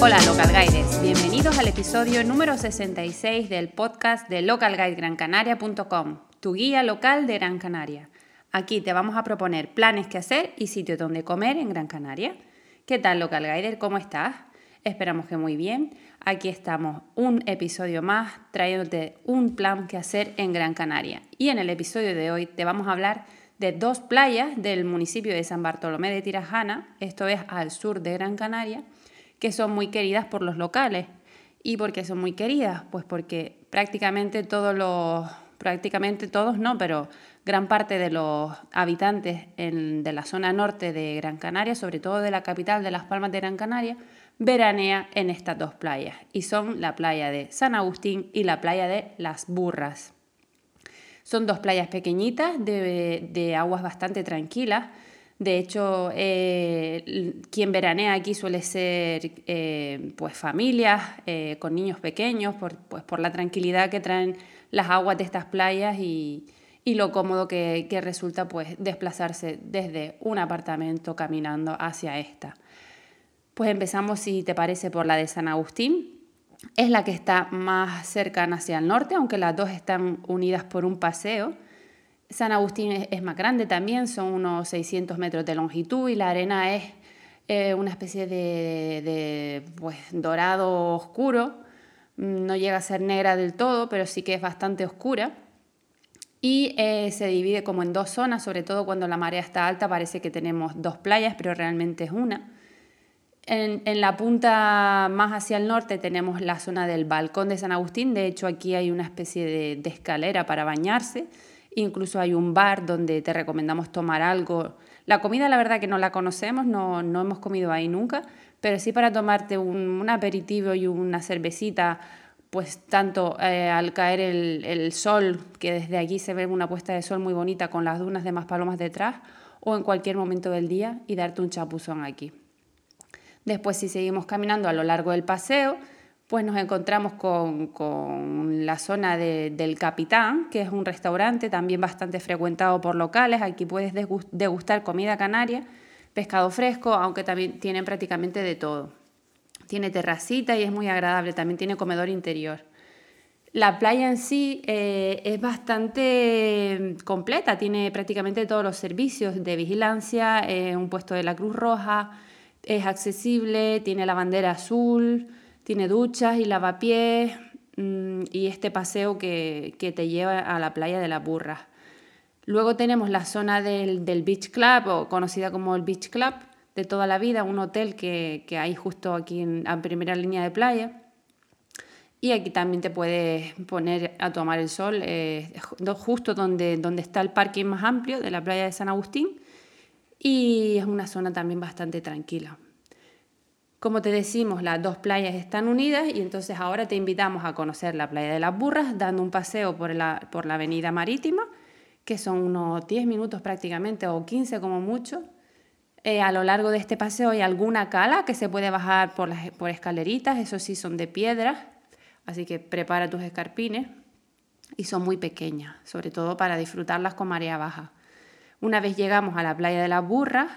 Hola Local Guides, bienvenidos al episodio número 66 del podcast de localguidegrancanaria.com, tu guía local de Gran Canaria. Aquí te vamos a proponer planes que hacer y sitios donde comer en Gran Canaria. ¿Qué tal Local Guider? ¿Cómo estás? Esperamos que muy bien. Aquí estamos, un episodio más, trayéndote un plan que hacer en Gran Canaria. Y en el episodio de hoy te vamos a hablar de dos playas del municipio de San Bartolomé de Tirajana, esto es al sur de Gran Canaria, que son muy queridas por los locales. ¿Y por qué son muy queridas? Pues porque prácticamente todos los, prácticamente todos no, pero gran parte de los habitantes de la zona norte de Gran Canaria, sobre todo de la capital de Las Palmas de Gran Canaria, veranea en estas dos playas y son la playa de San Agustín y la playa de Las Burras. Son dos playas pequeñitas de, aguas bastante tranquilas. De hecho, eh, quien veranea aquí suele ser eh, pues familias eh, con niños pequeños, por, pues por la tranquilidad que traen las aguas de estas playas y, lo cómodo que, que resulta pues desplazarse desde un apartamento caminando hacia esta. Pues empezamos, si te parece, por la de San Agustín. Es la que está más cercana hacia el norte, aunque las dos están unidas por un paseo. San Agustín es, más grande también, son unos 600 metros de longitud y la arena es eh, una especie de, pues, dorado oscuro. No llega a ser negra del todo, pero sí que es bastante oscura. Y eh, se divide como en dos zonas, sobre todo cuando la marea está alta parece que tenemos dos playas, pero realmente es una. En, la punta más hacia el norte tenemos la zona del balcón de San Agustín. De hecho, aquí hay una especie de, escalera para bañarse. Incluso hay un bar donde te recomendamos tomar algo. La comida, la verdad que no la conocemos, no, hemos comido ahí nunca, pero sí para tomarte un, aperitivo y una cervecita, pues tanto eh, al caer el, el, sol, que desde aquí se ve una puesta de sol muy bonita con las dunas de Maspalomas detrás, o en cualquier momento del día y darte un chapuzón aquí. Después, si seguimos caminando a lo largo del paseo, pues nos encontramos con, la zona del Capitán, que es un restaurante también bastante frecuentado por locales. Aquí puedes degustar comida canaria, pescado fresco, aunque también tienen prácticamente de todo. Tiene terracita y es muy agradable, también tiene comedor interior. La playa en sí eh, es bastante completa, tiene prácticamente todos los servicios de vigilancia, eh, un puesto de la Cruz Roja, es accesible, tiene la bandera azul, tiene duchas y lavapiés mm, y este paseo que, te lleva a la playa de la Burras. Luego tenemos la zona del, Beach Club, o conocida como el Beach Club, de toda la vida, un hotel que, hay justo aquí en, primera línea de playa. Y aquí también te puedes poner a tomar el sol, eh, justo donde, donde está el parking más amplio de la playa de San Agustín y es una zona también bastante tranquila. Como te decimos, las dos playas están unidas y entonces ahora te invitamos a conocer la playa de las Burras dando un paseo por la, por la avenida marítima, que son unos 10 minutos prácticamente o 15 como mucho. Eh, a lo largo de este paseo hay alguna cala que se puede bajar por, las, por escaleritas, eso sí son de piedra, así que prepara tus escarpines y son muy pequeñas, sobre todo para disfrutarlas con marea baja. Una vez llegamos a la playa de las Burras,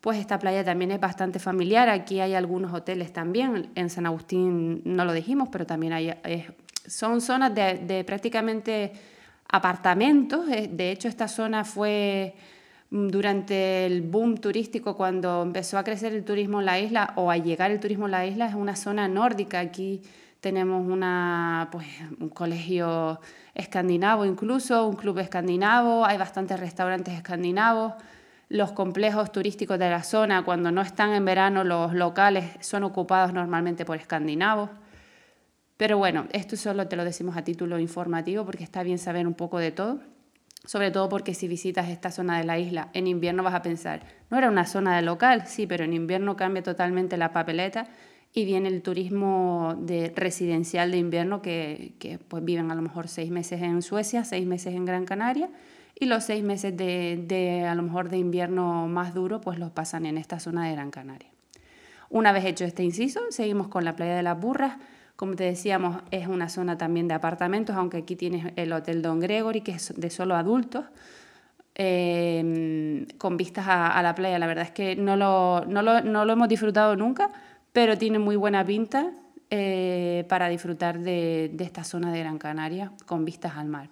pues esta playa también es bastante familiar. Aquí hay algunos hoteles también. En San Agustín no lo dijimos, pero también hay, son zonas de, prácticamente apartamentos. Eh, de hecho, esta zona fue mm, durante el boom turístico, cuando empezó a crecer el turismo en la isla o a llegar el turismo en la isla, es una zona nórdica. Aquí tenemos una, pues, un colegio escandinavo incluso, un club escandinavo, hay bastantes restaurantes escandinavos. Los complejos turísticos de la zona, cuando no están en verano, los locales son ocupados normalmente por escandinavos. Pero bueno, esto solo te lo decimos a título informativo porque está bien saber un poco de todo. Sobre todo porque si visitas esta zona de la isla, en invierno vas a pensar, no era una zona de local, sí, pero en invierno cambia totalmente la papeleta y viene el turismo de residencial de invierno que, pues viven a lo mejor seis meses en Suecia, seis meses en Gran Canaria y los seis meses de, de, a lo mejor de invierno más duro pues los pasan en esta zona de Gran Canaria. Una vez hecho este inciso, seguimos con la playa de las Burras. Como te decíamos, es una zona también de apartamentos, aunque aquí tienes el Hotel Don Gregory, que es de solo adultos. em, con vistas a, la playa. La verdad es que no lo, no lo, hemos disfrutado nunca, pero tiene muy buena pinta eh, para disfrutar de, esta zona de Gran Canaria con vistas al mar.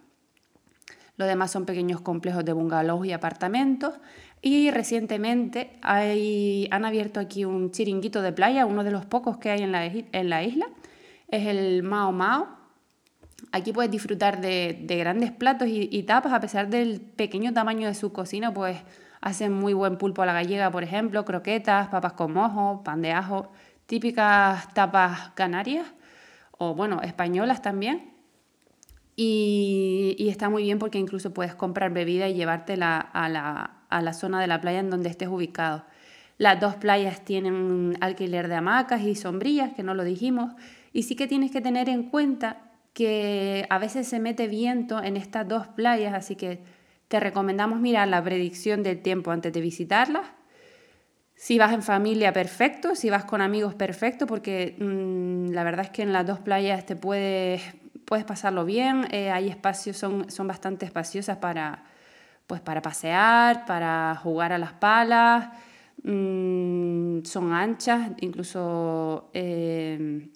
Lo demás son pequeños complejos de bungalows y apartamentos. Y recientemente hay, han abierto aquí un chiringuito de playa, uno de los pocos que hay en la, en la isla. Es el Mao Mao. Aquí puedes disfrutar de, grandes platos y, tapas, a pesar del pequeño tamaño de su cocina, pues hacen muy buen pulpo a la gallega, por ejemplo, croquetas, papas con mojo, pan de ajo, típicas tapas canarias o bueno, españolas también. Y, está muy bien porque incluso puedes comprar bebida y llevártela a la, a la zona de la playa en donde estés ubicado. Las dos playas tienen alquiler de hamacas y sombrillas, que no lo dijimos, y sí que tienes que tener en cuenta que a veces se mete viento en estas dos playas, así que te recomendamos mirar la predicción del tiempo antes de visitarlas. Si vas en familia, perfecto, si vas con amigos, perfecto, porque mm, la verdad es que en las dos playas te puedes puedes pasarlo bien, eh, hay espacios, son, son bastante espaciosas para, pues para pasear, para jugar a las palas, mm, son anchas, incluso eh,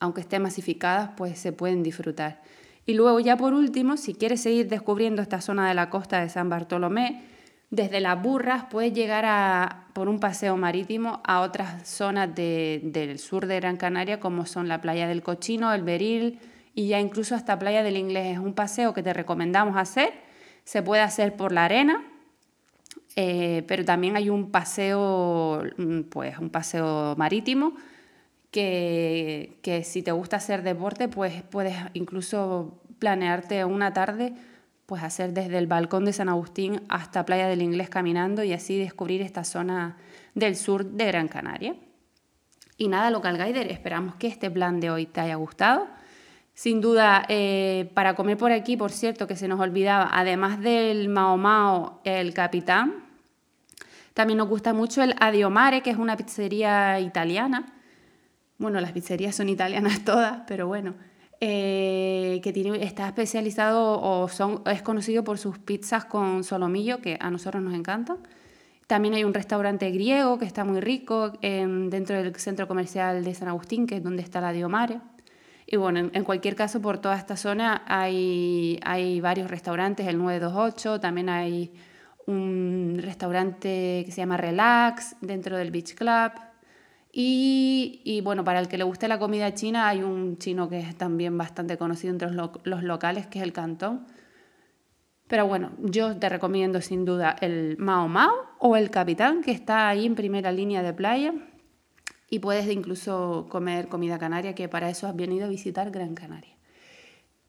aunque estén masificadas, pues se pueden disfrutar. Y luego ya por último, si quieres seguir descubriendo esta zona de la costa de San Bartolomé, desde las burras puedes llegar a, por un paseo marítimo a otras zonas del sur de Gran Canaria, como son la playa del Cochino, el Beril, y ya incluso hasta Playa del Inglés es un paseo que te recomendamos hacer. Se puede hacer por la arena, eh, pero también hay un paseo, mm, pues un paseo marítimo que, que, si te gusta hacer deporte, pues puedes incluso planearte una tarde, pues hacer desde el balcón de San Agustín hasta Playa del Inglés caminando y así descubrir esta zona del sur de Gran Canaria. Y nada, Local Guider, esperamos que este plan de hoy te haya gustado. Sin duda, eh, para comer por aquí, por cierto, que se nos olvidaba, además del Mao Mao, el Capitán, también nos gusta mucho el Adiomare, que es una pizzería italiana. Bueno, las pizzerías son italianas todas, pero bueno, eh, que tiene, está especializado o es conocido por sus pizzas con solomillo, que a nosotros nos encantan. También hay un restaurante griego que está muy rico dentro del centro comercial de San Agustín, que es donde está la Diomare. Y bueno, en, cualquier caso, por toda esta zona hay, hay varios restaurantes, el 928, también hay un restaurante que se llama Relax dentro del Beach Club. Y, bueno, para el que le guste la comida china, hay un chino que es también bastante conocido entre los, los locales, que es el Cantón. Pero bueno, yo te recomiendo sin duda el Mao Mao o el Capitán, que está ahí en primera línea de playa y puedes incluso comer comida canaria, que para eso has venido a visitar Gran Canaria.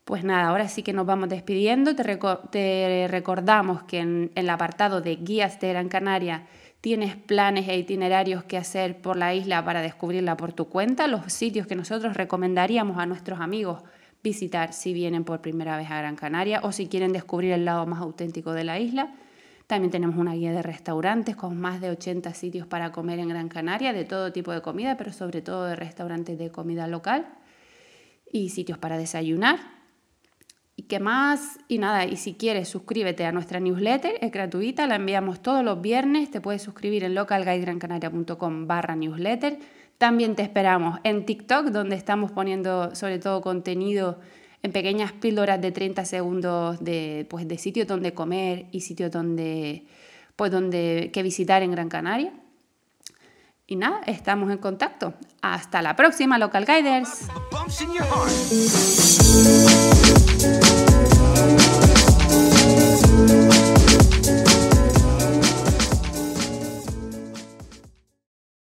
Pues nada, ahora sí que nos vamos despidiendo. Te, recordamos que en, el apartado de guías de Gran Canaria tienes planes e itinerarios que hacer por la isla para descubrirla por tu cuenta, los sitios que nosotros recomendaríamos a nuestros amigos visitar si vienen por primera vez a Gran Canaria o si quieren descubrir el lado más auténtico de la isla. También tenemos una guía de restaurantes con más de 80 sitios para comer en Gran Canaria, de todo tipo de comida, pero sobre todo de restaurantes de comida local y sitios para desayunar. ¿Y qué más? Y nada, y si quieres, suscríbete a nuestra newsletter, es gratuita, la enviamos todos los viernes, te puedes suscribir en localguidegrancanaria.com barra newsletter. También te esperamos en TikTok, donde estamos poniendo sobre todo contenido en pequeñas píldoras de 30 segundos de, pues, de sitios donde comer y sitios donde, pues, donde, que visitar en Gran Canaria. Y nada, estamos en contacto. Hasta la próxima, Local Guiders. you